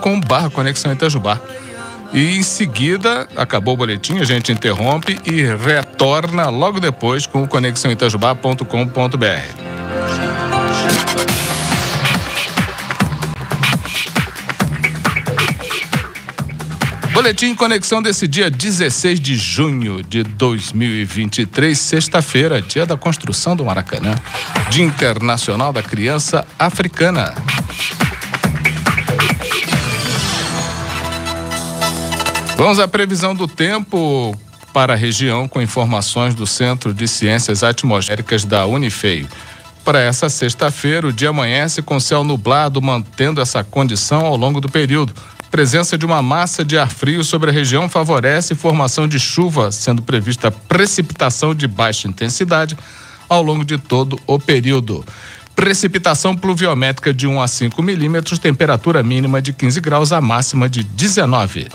com barra Conexão Itajubá. E em seguida, acabou o boletim, a gente interrompe e retorna logo depois com conexãoitajubá.com.br. Boletim Conexão desse dia 16 de junho de 2023, sexta-feira, dia da construção do Maracanã, Dia Internacional da Criança Africana. Vamos à previsão do tempo para a região com informações do Centro de Ciências Atmosféricas da Unifei. Para essa sexta-feira, o dia amanhece com céu nublado, mantendo essa condição ao longo do período. Presença de uma massa de ar frio sobre a região favorece formação de chuva, sendo prevista precipitação de baixa intensidade ao longo de todo o período. Precipitação pluviométrica de 1 a 5 milímetros, temperatura mínima de 15 graus, a máxima de 19.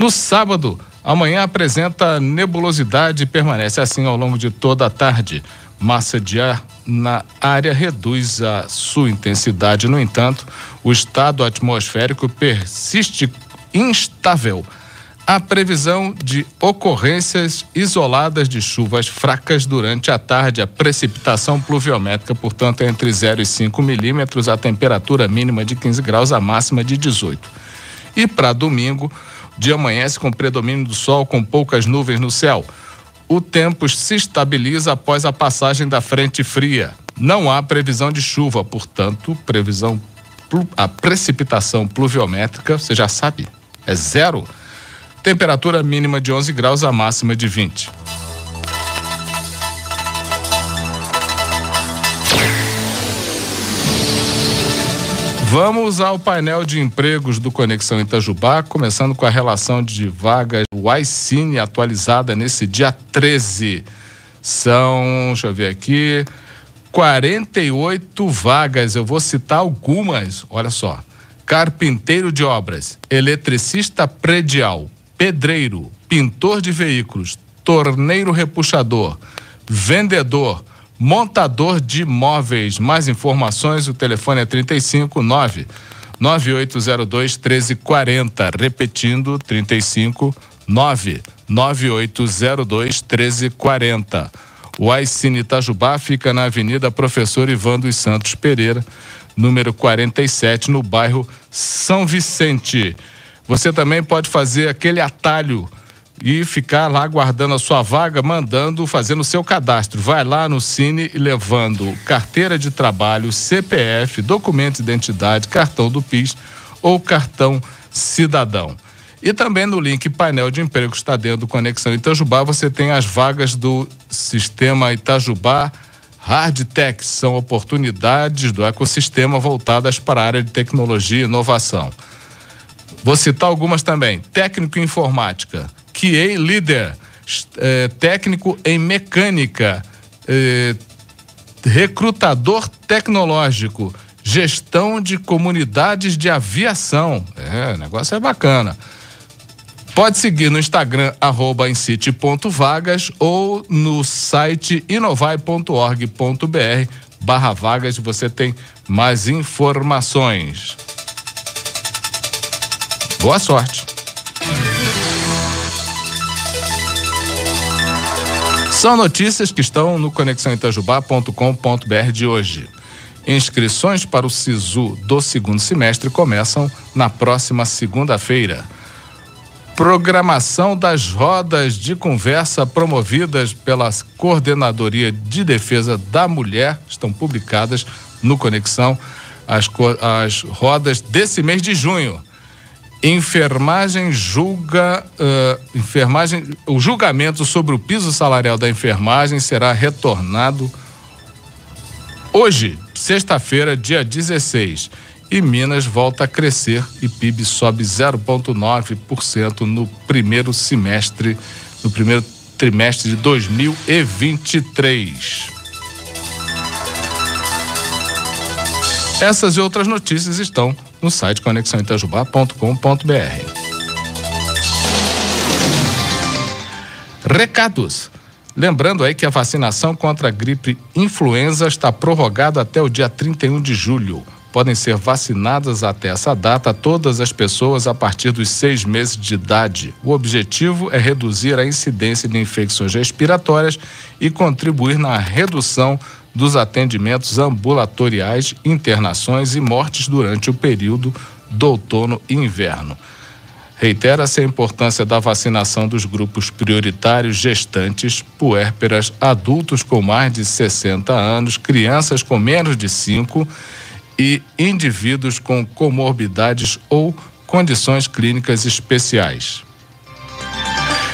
No sábado, amanhã apresenta nebulosidade e permanece assim ao longo de toda a tarde. Massa de ar na área reduz a sua intensidade. No entanto, o estado atmosférico persiste instável. Há previsão de ocorrências isoladas de chuvas fracas durante a tarde. A precipitação pluviométrica, portanto, é entre 0 e 5 milímetros, a temperatura mínima de 15 graus, a máxima de 18. E para domingo, dia amanhece com predomínio do sol com poucas nuvens no céu. O tempo se estabiliza após a passagem da frente fria. Não há previsão de chuva, portanto, previsão a precipitação pluviométrica, você já sabe, é zero. Temperatura mínima de 11 graus, a máxima de 20. Vamos ao painel de empregos do Conexão Itajubá, começando com a relação de vagas do iCine atualizada nesse dia 13. São, deixa eu ver aqui, 48 vagas. Eu vou citar algumas, olha só. Carpinteiro de obras, eletricista predial, pedreiro, pintor de veículos, torneiro repuxador, vendedor, montador de móveis. Mais informações, o telefone é 359 9802 1340. Repetindo, 35 9802 1340. O Aicine Itajubá fica na Avenida Professor Ivan dos Santos Pereira, número 47, no bairro São Vicente. Você também pode fazer aquele atalho e ficar lá guardando a sua vaga, mandando, fazendo o seu cadastro. Vai lá no Cine levando carteira de trabalho, CPF, documento de identidade, cartão do PIS ou cartão cidadão. E também no link painel de emprego está dentro do Conexão Itajubá, você tem as vagas do sistema Itajubá Hardtech, são oportunidades do ecossistema voltadas para a área de tecnologia e inovação. Vou citar algumas também. Técnico em informática, QA Líder, é, técnico em mecânica, é, recrutador tecnológico, gestão de comunidades de aviação. É, o negócio é bacana. Pode seguir no Instagram, arroba incite.vagas ou no site inovai.org.br barra vagas, você tem mais informações. Boa sorte! São notícias que estão no conexãoitajubá.com.br de hoje. Inscrições para o SISU do segundo semestre começam na próxima segunda-feira. Programação das rodas de conversa promovidas pela Coordenadoria de Defesa da Mulher estão publicadas no Conexão as, as rodas desse mês de junho. Enfermagem julga. Uh, enfermagem, o julgamento sobre o piso salarial da enfermagem será retornado hoje, sexta-feira, dia 16. E Minas volta a crescer e PIB sobe 0,9% no primeiro semestre, no primeiro trimestre de 2023. Essas e outras notícias estão no site conexãoitajubá.com.br. Recados. Lembrando aí que a vacinação contra a gripe influenza está prorrogada até o dia 31 de julho. Podem ser vacinadas até essa data todas as pessoas a partir dos seis meses de idade. O objetivo é reduzir a incidência de infecções respiratórias e contribuir na redução dos atendimentos ambulatoriais, internações e mortes durante o período do outono e inverno. Reitera-se a importância da vacinação dos grupos prioritários gestantes, puérperas, adultos com mais de 60 anos, crianças com menos de 5 e indivíduos com comorbidades ou condições clínicas especiais.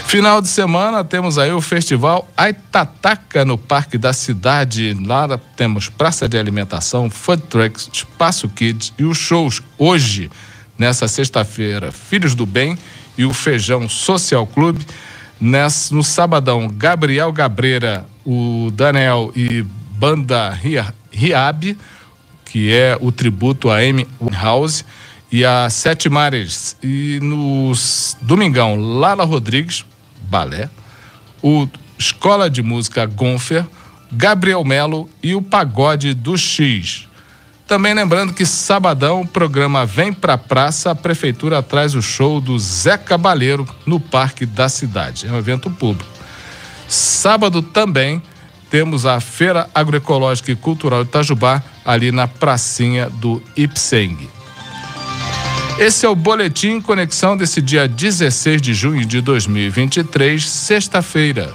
Final de semana temos aí o festival Aitataca no Parque da Cidade. Lá temos praça de alimentação, food trucks, espaço kids e os shows hoje, nessa sexta-feira, Filhos do Bem e o Feijão Social Clube. Nessa, no sabadão, Gabriel Gabreira, o Daniel e Banda Riab que é o tributo a Amy House e a Sete Mares. E no domingão, Lala Rodrigues, balé, o Escola de Música Gonfer, Gabriel Melo e o Pagode do X. Também lembrando que sabadão o programa Vem Pra Praça, a prefeitura traz o show do Zé Cabaleiro no Parque da Cidade. É um evento público. Sábado também temos a Feira Agroecológica e Cultural de Itajubá, ali na pracinha do Ipseng. Esse é o Boletim Conexão desse dia 16 de junho de 2023, sexta-feira.